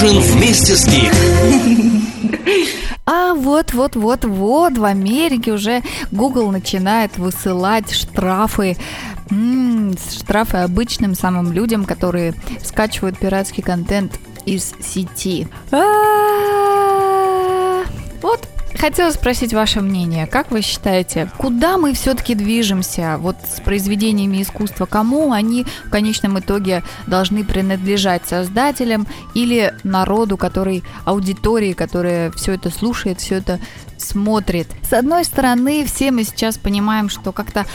нужен вместе с Гик. А вот, вот, вот, вот, в Америке уже Google начинает высылать штрафы М-м, штрафы обычным самым людям, которые скачивают пиратский контент из сети. А-а-а. Вот Хотела спросить ваше мнение. Как вы считаете, куда мы все-таки движемся вот с произведениями искусства? Кому они в конечном итоге должны принадлежать? Создателям или народу, который, аудитории, которая все это слушает, все это смотрит? С одной стороны, все мы сейчас понимаем, что как-то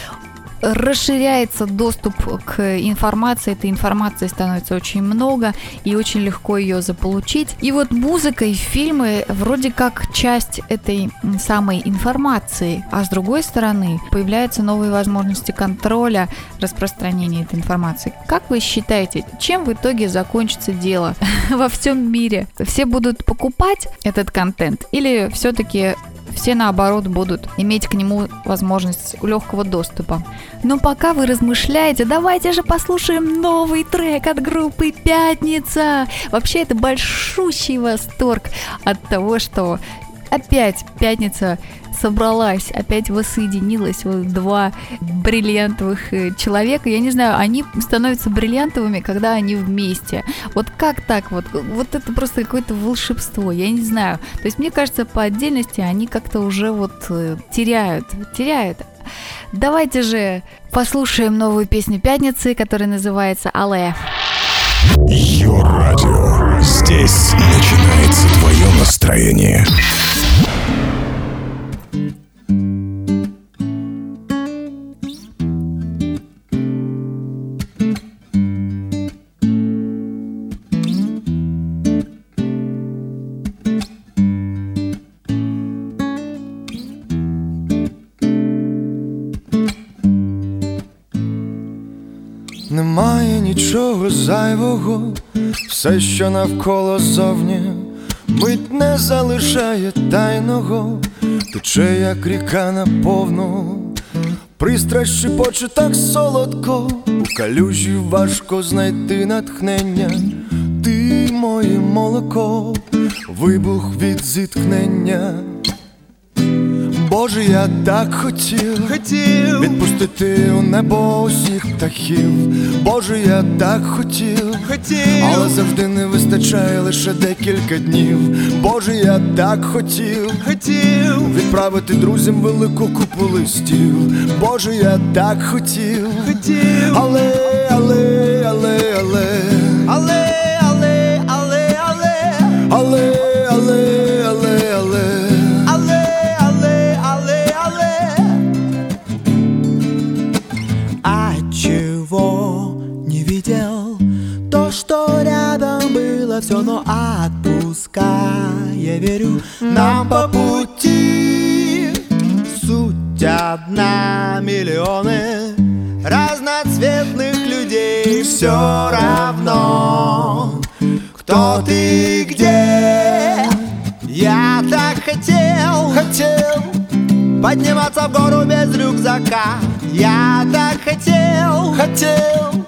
расширяется доступ к информации, этой информации становится очень много и очень легко ее заполучить. И вот музыка и фильмы вроде как часть этой самой информации, а с другой стороны появляются новые возможности контроля распространения этой информации. Как вы считаете, чем в итоге закончится дело во всем мире? Все будут покупать этот контент или все-таки все наоборот будут иметь к нему возможность легкого доступа. Но пока вы размышляете, давайте же послушаем новый трек от группы «Пятница». Вообще это большущий восторг от того, что опять «Пятница» собралась, опять воссоединилась вот два бриллиантовых э, человека. Я не знаю, они становятся бриллиантовыми, когда они вместе. Вот как так вот? Вот это просто какое-то волшебство, я не знаю. То есть мне кажется, по отдельности они как-то уже вот э, теряют, теряют. Давайте же послушаем новую песню Пятницы, которая называется «Алле». Йо-радио. Здесь нічого зайвого, все, що навколо зовні, мить не залишає тайного, тече, як ріка наповну, пристрасть шипоче так солодко, у калюжі важко знайти натхнення, ти моє молоко, вибух від зіткнення. Боже, я так хотів, хотів відпустити у небо усіх птахів. Боже, я так хотів, хотів, але завжди не вистачає лише декілька днів. Боже, я так хотів, хотів відправити друзям велику купу листів. Боже, я так хотів, хотів, але, але, але, нам по пути Суть одна, миллионы Разноцветных людей. Все равно Кто ты, где. Я так хотел хотел Подниматься в гору без рюкзака. Я так хотел Хотел,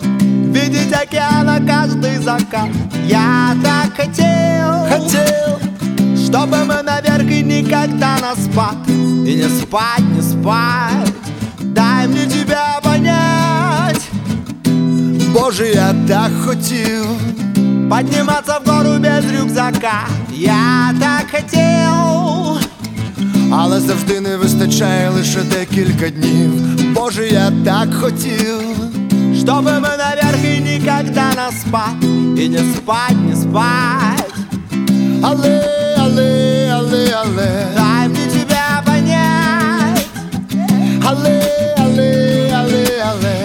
Видеть океана каждый закат. Я так хотел хотел Чтобы мы наверх и никогда на спад И не спать, не спать Дай мне тебя понять Боже, я так хотів Подниматься в гору без рюкзака Я так хотел Але завжди не вистачає лише декілька днів Боже, я так хотів Чтобы мы наверх и никогда на спад И не спать, не спать Але, але, але, але. Дай мне тебя понять. Але, але, але, але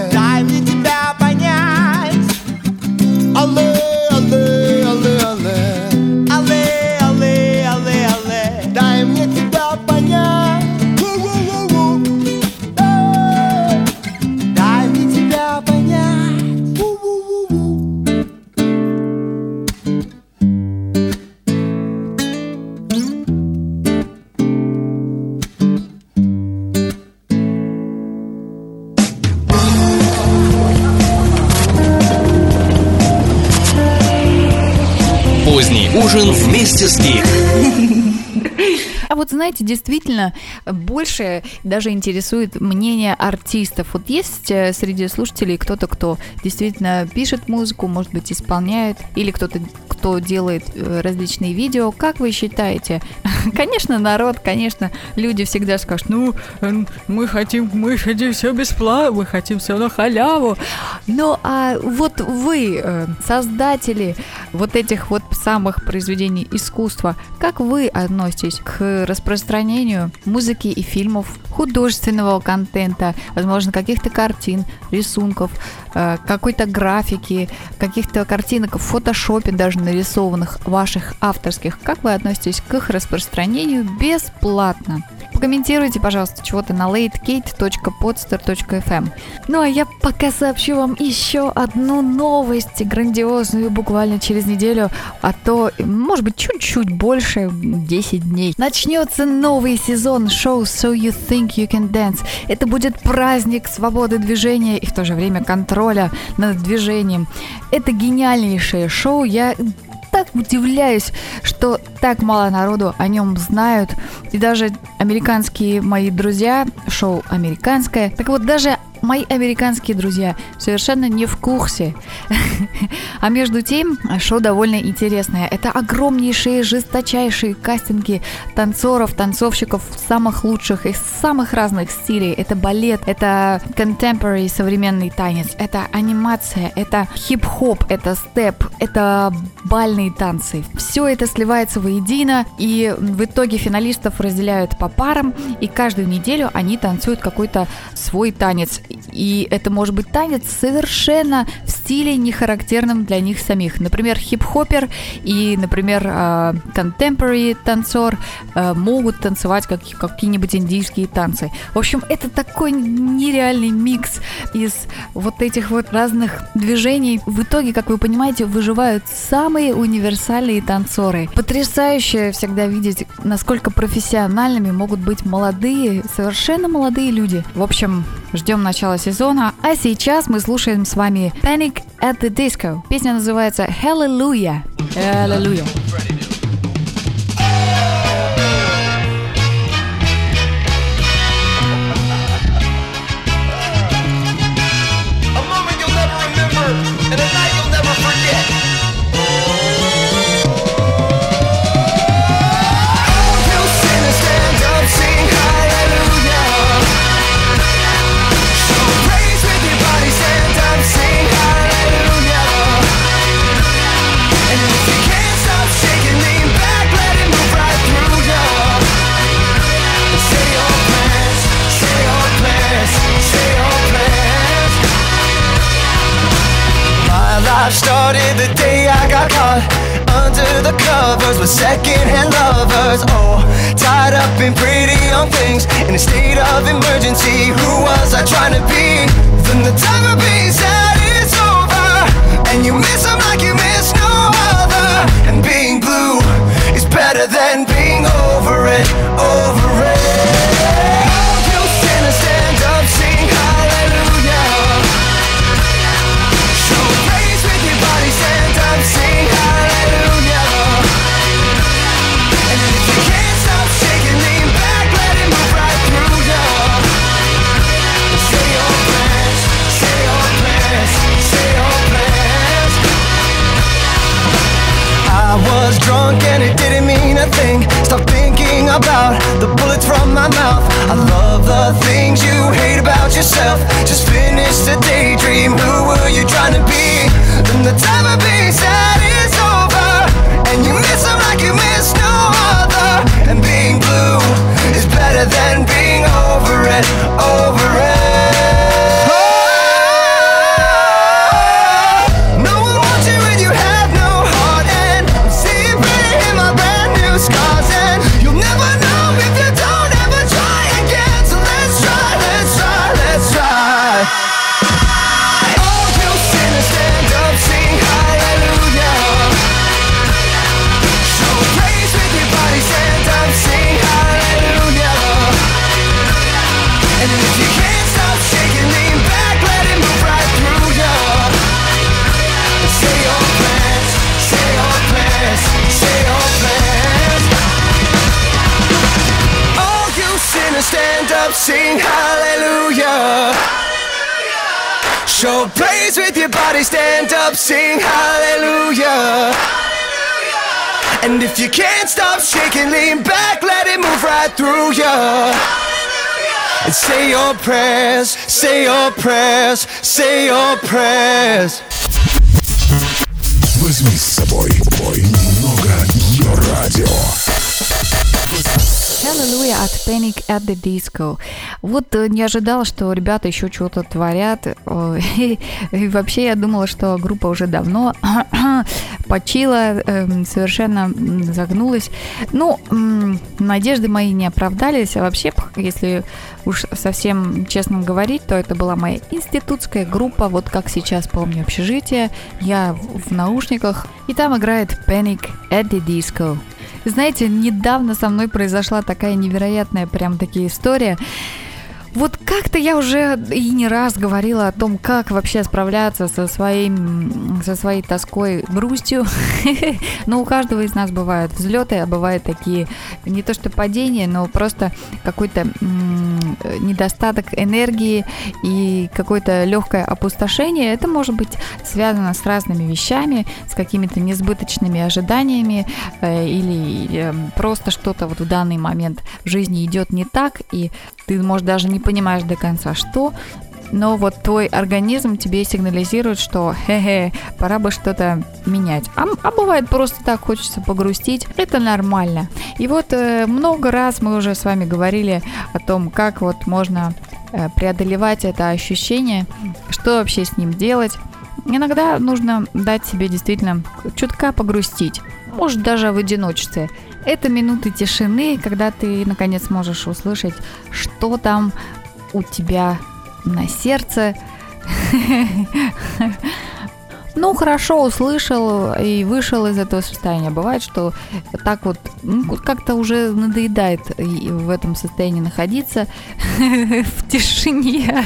знаете, действительно, больше даже интересует мнение артистов. Вот есть э, среди слушателей кто-то, кто действительно пишет музыку, может быть, исполняет, или кто-то, кто делает э, различные видео. Как вы считаете? Конечно, народ, конечно, люди всегда скажут, ну, мы хотим, мы хотим все бесплатно, мы хотим все на халяву. Ну, а вот вы, э, создатели вот этих вот самых произведений искусства, как вы относитесь к распространению музыки и фильмов, художественного контента, возможно, каких-то картин, рисунков, э, какой-то графики, каких-то картинок в фотошопе даже нарисованных ваших авторских. Как вы относитесь к их распространению бесплатно? Покомментируйте, пожалуйста, чего-то на latekate.podster.fm. Ну а я пока сообщу вам еще одну новость, грандиозную, буквально через неделю, а то, может быть, чуть-чуть больше, 10 дней. Начнется новый сезон шоу So You Think You Can Dance. Это будет праздник свободы движения и в то же время контроля над движением. Это гениальнейшее шоу. Я так удивляюсь, что так мало народу о нем знают. И даже американские мои друзья, шоу американское, так вот даже мои американские друзья совершенно не в курсе. А между тем, шоу довольно интересное. Это огромнейшие, жесточайшие кастинги танцоров, танцовщиков самых лучших из самых разных стилей. Это балет, это contemporary современный танец, это анимация, это хип-хоп, это степ, это бальные танцы. Все это сливается воедино, и в итоге финалистов разделяют по парам, и каждую неделю они танцуют какой-то свой танец. И это может быть танец совершенно в стиле не характерном для них самих. Например, хип-хопер и, например, а, contemporary танцор а, могут танцевать как, какие-нибудь индийские танцы. В общем, это такой нереальный микс из вот этих вот разных движений. В итоге, как вы понимаете, выживают самые универсальные танцоры. Потрясающе всегда видеть, насколько профессиональными могут быть молодые, совершенно молодые люди. В общем, ждем начала сезона. А сейчас мы слушаем с вами Panic at the Disco. Песня называется Hallelujah. Hallelujah. Life the day I got caught under the covers with secondhand lovers. Oh, tied up in pretty young things in a state of emergency. Who was I trying to be? From the time of being sad is over, and you miss them like you miss no other. And being blue is better than being over it, over it. Drunk and it didn't mean a thing. Stop thinking about the bullets from my mouth. I love the things you hate about yourself. Just finish the daydream. sing hallelujah. Show praise with your body, stand up, sing hallelujah. And if you can't stop shaking, lean back, let it move right through you. And say your prayers, say your prayers, say your prayers. Возьми с собой бой немного ее радио. Hallelujah от Panic at the Disco. Вот э, не ожидала, что ребята еще чего-то творят. Ой, И вообще я думала, что группа уже давно почила, эм, совершенно загнулась. Ну, надежды мои не оправдались. А вообще, если уж совсем честно говорить, то это была моя институтская группа. Вот как сейчас помню общежитие. Я в наушниках. И там играет Panic at the Disco. Знаете, недавно со мной произошла такая невероятная прям таки история. Вот как-то я уже и не раз говорила о том, как вообще справляться со, своим, со своей тоской, грустью. Но у каждого из нас бывают взлеты, а бывают такие не то что падения, но просто какой-то недостаток энергии и какое-то легкое опустошение. Это может быть связано с разными вещами, с какими-то несбыточными ожиданиями э, или э, просто что-то вот в данный момент в жизни идет не так, и ты, может, даже не понимаешь до конца, что, но вот твой организм тебе сигнализирует, что хе-хе, пора бы что-то менять. А, а бывает просто так хочется погрустить, это нормально. И вот э, много раз мы уже с вами говорили о том, как вот можно э, преодолевать это ощущение, что вообще с ним делать. Иногда нужно дать себе действительно чутка погрустить, может даже в одиночестве. Это минуты тишины, когда ты наконец можешь услышать, что там у тебя на сердце. Ну, хорошо, услышал и вышел из этого состояния. Бывает, что так вот ну, как-то уже надоедает в этом состоянии находиться в тишине,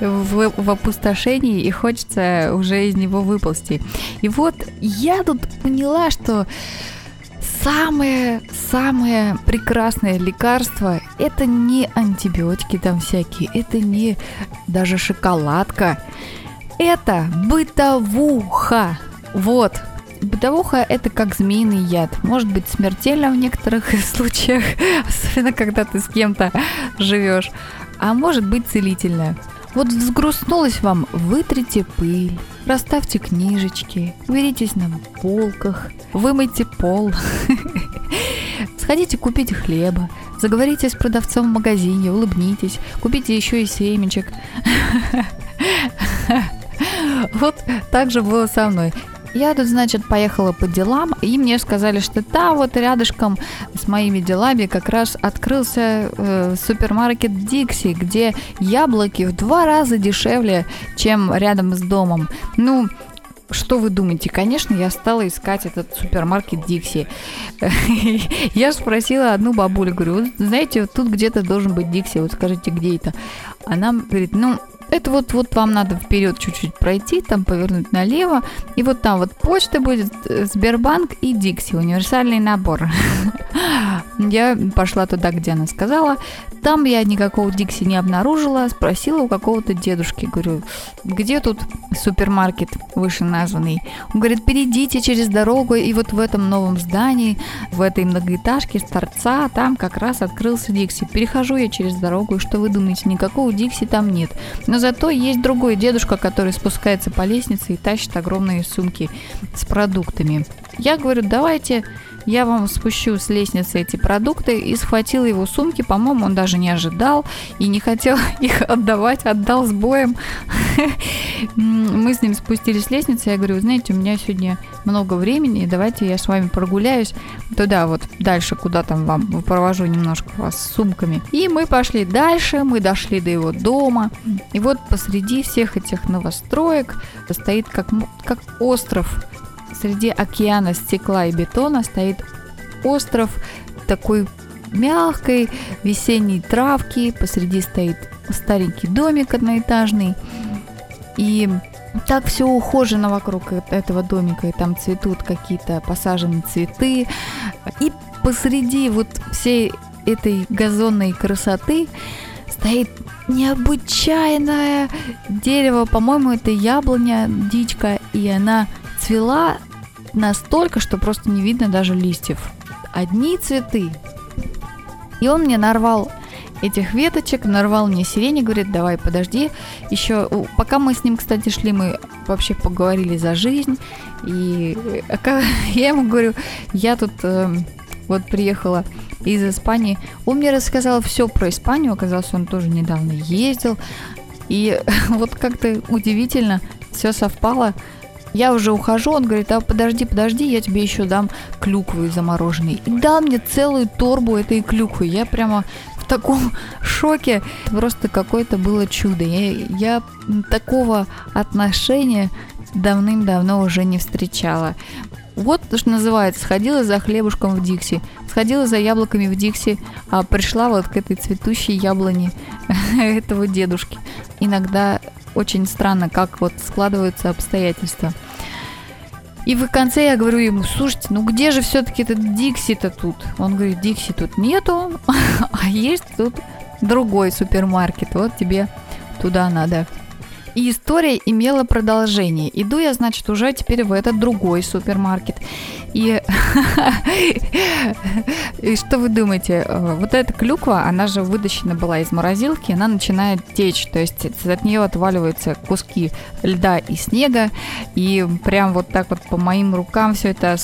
в опустошении, и хочется уже из него выползти. И вот я тут поняла, что самое-самое прекрасное лекарство это не антибиотики там всякие, это не даже шоколадка, это бытовуха. Вот. Бытовуха – это как змеиный яд. Может быть смертельно в некоторых случаях, особенно когда ты с кем-то живешь. А может быть целительная. Вот взгрустнулось вам, вытрите пыль, расставьте книжечки, уберитесь на полках, вымойте пол, сходите купите хлеба, заговорите с продавцом в магазине, улыбнитесь, купите еще и семечек. Вот так же было со мной. Я тут, значит, поехала по делам, и мне сказали, что да, вот рядышком с моими делами как раз открылся э, супермаркет Дикси, где яблоки в два раза дешевле, чем рядом с домом. Ну, что вы думаете? Конечно, я стала искать этот супермаркет Дикси. Я спросила одну бабулю, говорю, знаете, тут где-то должен быть Дикси, вот скажите, где это? Она говорит, ну, это вот, вот вам надо вперед чуть-чуть пройти, там повернуть налево, и вот там вот почта будет, э, Сбербанк и Дикси, универсальный набор. Я пошла туда, где она сказала. Там я никакого Дикси не обнаружила, спросила у какого-то дедушки, говорю, где тут супермаркет вышеназванный? Он говорит, перейдите через дорогу, и вот в этом новом здании, в этой многоэтажке с торца, там как раз открылся Дикси. Перехожу я через дорогу, и что вы думаете, никакого Дикси там нет. Но зато есть другой дедушка, который спускается по лестнице и тащит огромные сумки с продуктами. Я говорю, давайте я вам спущу с лестницы эти продукты и схватила его сумки. По-моему, он даже не ожидал и не хотел их отдавать, отдал с боем. Мы с ним спустились с лестницы. Я говорю, знаете, у меня сегодня много времени, давайте я с вами прогуляюсь туда вот дальше, куда там вам провожу немножко вас с сумками. И мы пошли дальше, мы дошли до его дома. И вот посреди всех этих новостроек стоит как, как остров среди океана стекла и бетона стоит остров такой мягкой весенней травки, посреди стоит старенький домик одноэтажный, и так все ухожено вокруг этого домика, и там цветут какие-то посаженные цветы, и посреди вот всей этой газонной красоты стоит необычайное дерево. По-моему, это яблоня, дичка, и она цвела настолько, что просто не видно даже листьев. Одни цветы. И он мне нарвал этих веточек, нарвал мне сирени, говорит, давай, подожди. Еще, пока мы с ним, кстати, шли, мы вообще поговорили за жизнь. И я ему говорю, я тут э, вот приехала из Испании. Он мне рассказал все про Испанию, оказалось, он тоже недавно ездил. И вот как-то удивительно все совпало. Я уже ухожу, он говорит, а подожди, подожди, я тебе еще дам клюквы замороженные. И дал мне целую торбу этой клюквы. Я прямо в таком шоке. Просто какое-то было чудо. Я, я такого отношения давным-давно уже не встречала. Вот что называется, сходила за хлебушком в Дикси, сходила за яблоками в Дикси, а пришла вот к этой цветущей яблоне этого дедушки. Иногда очень странно, как вот складываются обстоятельства. И в конце я говорю ему, слушайте, ну где же все-таки этот Дикси-то тут? Он говорит, Дикси тут нету, а есть тут другой супермаркет. Вот тебе туда надо. И история имела продолжение. Иду я, значит, уже теперь в этот другой супермаркет. И, что вы думаете? Э, вот эта клюква, она же вытащена была из морозилки, она начинает течь, то есть от нее отваливаются куски льда и снега, и прям вот так вот по моим рукам все это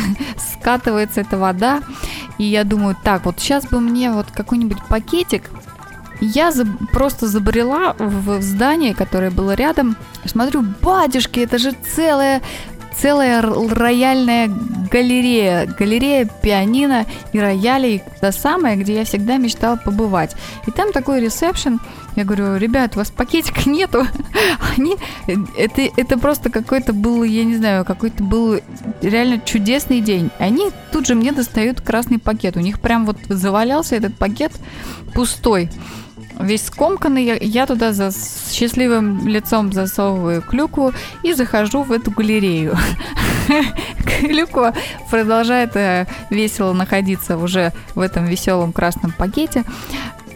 скатывается, эта вода. И я думаю, так, вот сейчас бы мне вот какой-нибудь пакетик я за, просто забрела в здание, которое было рядом. Смотрю, батюшки, это же целая целая рояльная галерея, галерея пианино и роялей, та самая, где я всегда мечтала побывать. И там такой ресепшн, я говорю, ребят, у вас пакетика нету. Они, это, это просто какой-то был, я не знаю, какой-то был реально чудесный день. Они тут же мне достают красный пакет. У них прям вот завалялся этот пакет пустой весь скомканный, я, я туда за, с счастливым лицом засовываю клюкву и захожу в эту галерею. Клюква продолжает э, весело находиться уже в этом веселом красном пакете.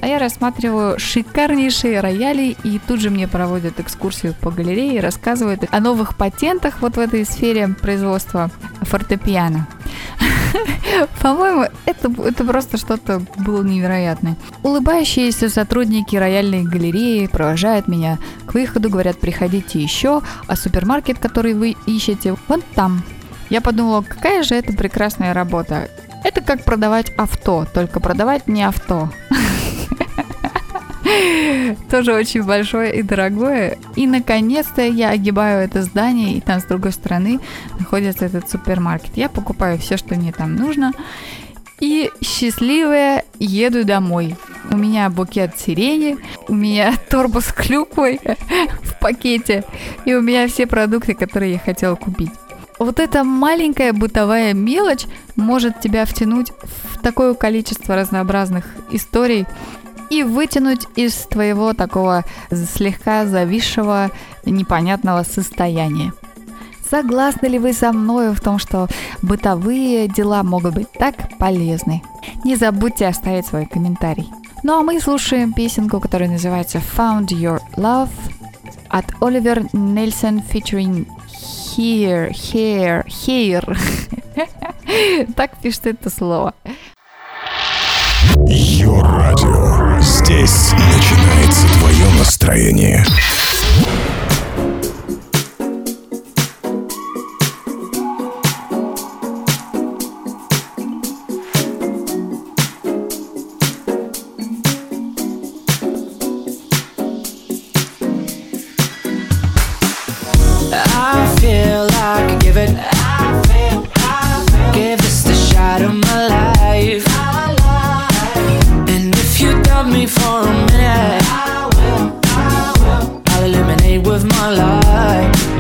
А я рассматриваю шикарнейшие рояли, и тут же мне проводят экскурсию по галерее, рассказывают о новых патентах вот в этой сфере производства фортепиано. По-моему, это, это просто что-то было невероятное. Улыбающиеся сотрудники рояльной галереи провожают меня к выходу, говорят, приходите еще, а супермаркет, который вы ищете, вон там. Я подумала, какая же это прекрасная работа. Это как продавать авто, только продавать не авто. Тоже очень большое и дорогое. И, наконец-то, я огибаю это здание, и там с другой стороны находится этот супермаркет. Я покупаю все, что мне там нужно. И счастливая еду домой. У меня букет сирени, у меня торба с клюквой в пакете, и у меня все продукты, которые я хотела купить. Вот эта маленькая бытовая мелочь может тебя втянуть в такое количество разнообразных историй, и вытянуть из твоего такого слегка зависшего непонятного состояния. Согласны ли вы со мной в том, что бытовые дела могут быть так полезны? Не забудьте оставить свой комментарий. Ну а мы слушаем песенку, которая называется Found Your Love от Оливер Нельсон featuring Here, Here, Here. так пишет это слово. Йо-радио. Здесь начинается твое настроение. Give this the shot of my life me for a minute. I will, I will. I'll illuminate with my light.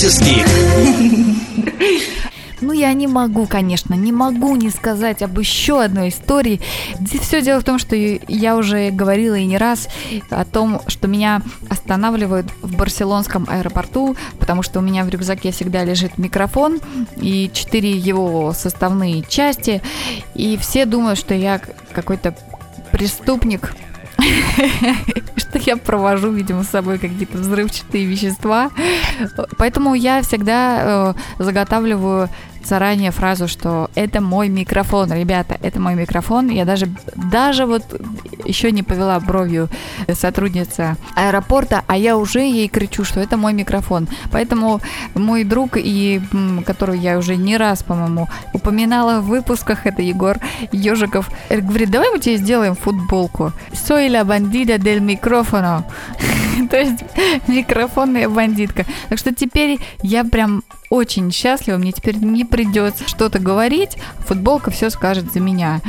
Ужин вместе с Гик. Ну, я не могу, конечно, не могу не сказать об еще одной истории. Все дело в том, что я уже говорила и не раз о том, что меня останавливают в барселонском аэропорту, потому что у меня в рюкзаке всегда лежит микрофон и четыре его составные части, и все думают, что я какой-то преступник, что я провожу, видимо, с собой какие-то взрывчатые вещества. Поэтому я всегда э, заготавливаю заранее фразу, что это мой микрофон, ребята, это мой микрофон. Я даже, даже вот еще не повела бровью сотрудница аэропорта, а я уже ей кричу, что это мой микрофон. Поэтому мой друг, и которого я уже не раз, по-моему, упоминала в выпусках, это Егор Ежиков, говорит, давай мы тебе сделаем футболку. Soy la bandida del micrófono. То есть микрофонная бандитка. Так что теперь я прям очень счастлива, мне теперь не придется что-то говорить, футболка все скажет за меня.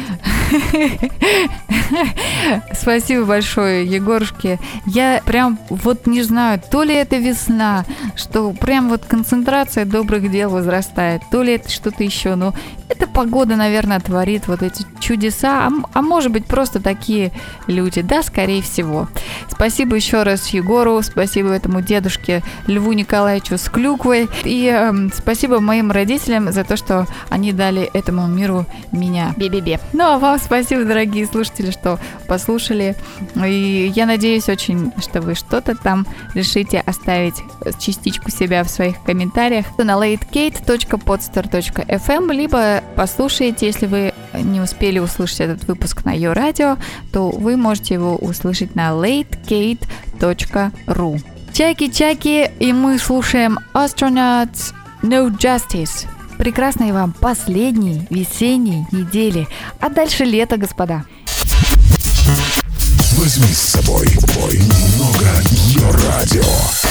Спасибо большое, Егорушке. Я прям вот не знаю, то ли это весна, что прям вот концентрация добрых дел возрастает, то ли это что-то еще, но эта погода, наверное, творит вот эти чудеса, а, а может быть просто такие люди, да, скорее всего. Спасибо еще раз Егору, спасибо этому дедушке Льву Николаевичу с клюквой и э, спасибо моим родителям за то, что они дали этому миру меня. Бе-бе-бе. Ну а вам спасибо, дорогие слушатели, что послушали. И я надеюсь очень, что вы что-то там решите оставить частичку себя в своих комментариях на latecate.podster.fm, либо послушаете, если вы не успели услышать этот выпуск на ее радио, то вы можете его услышать на latecate.ru. Чаки-чаки, и мы слушаем Astronauts No Justice. Прекрасной вам последней весенней недели. А дальше лето, господа. Возьми с собой бой радио.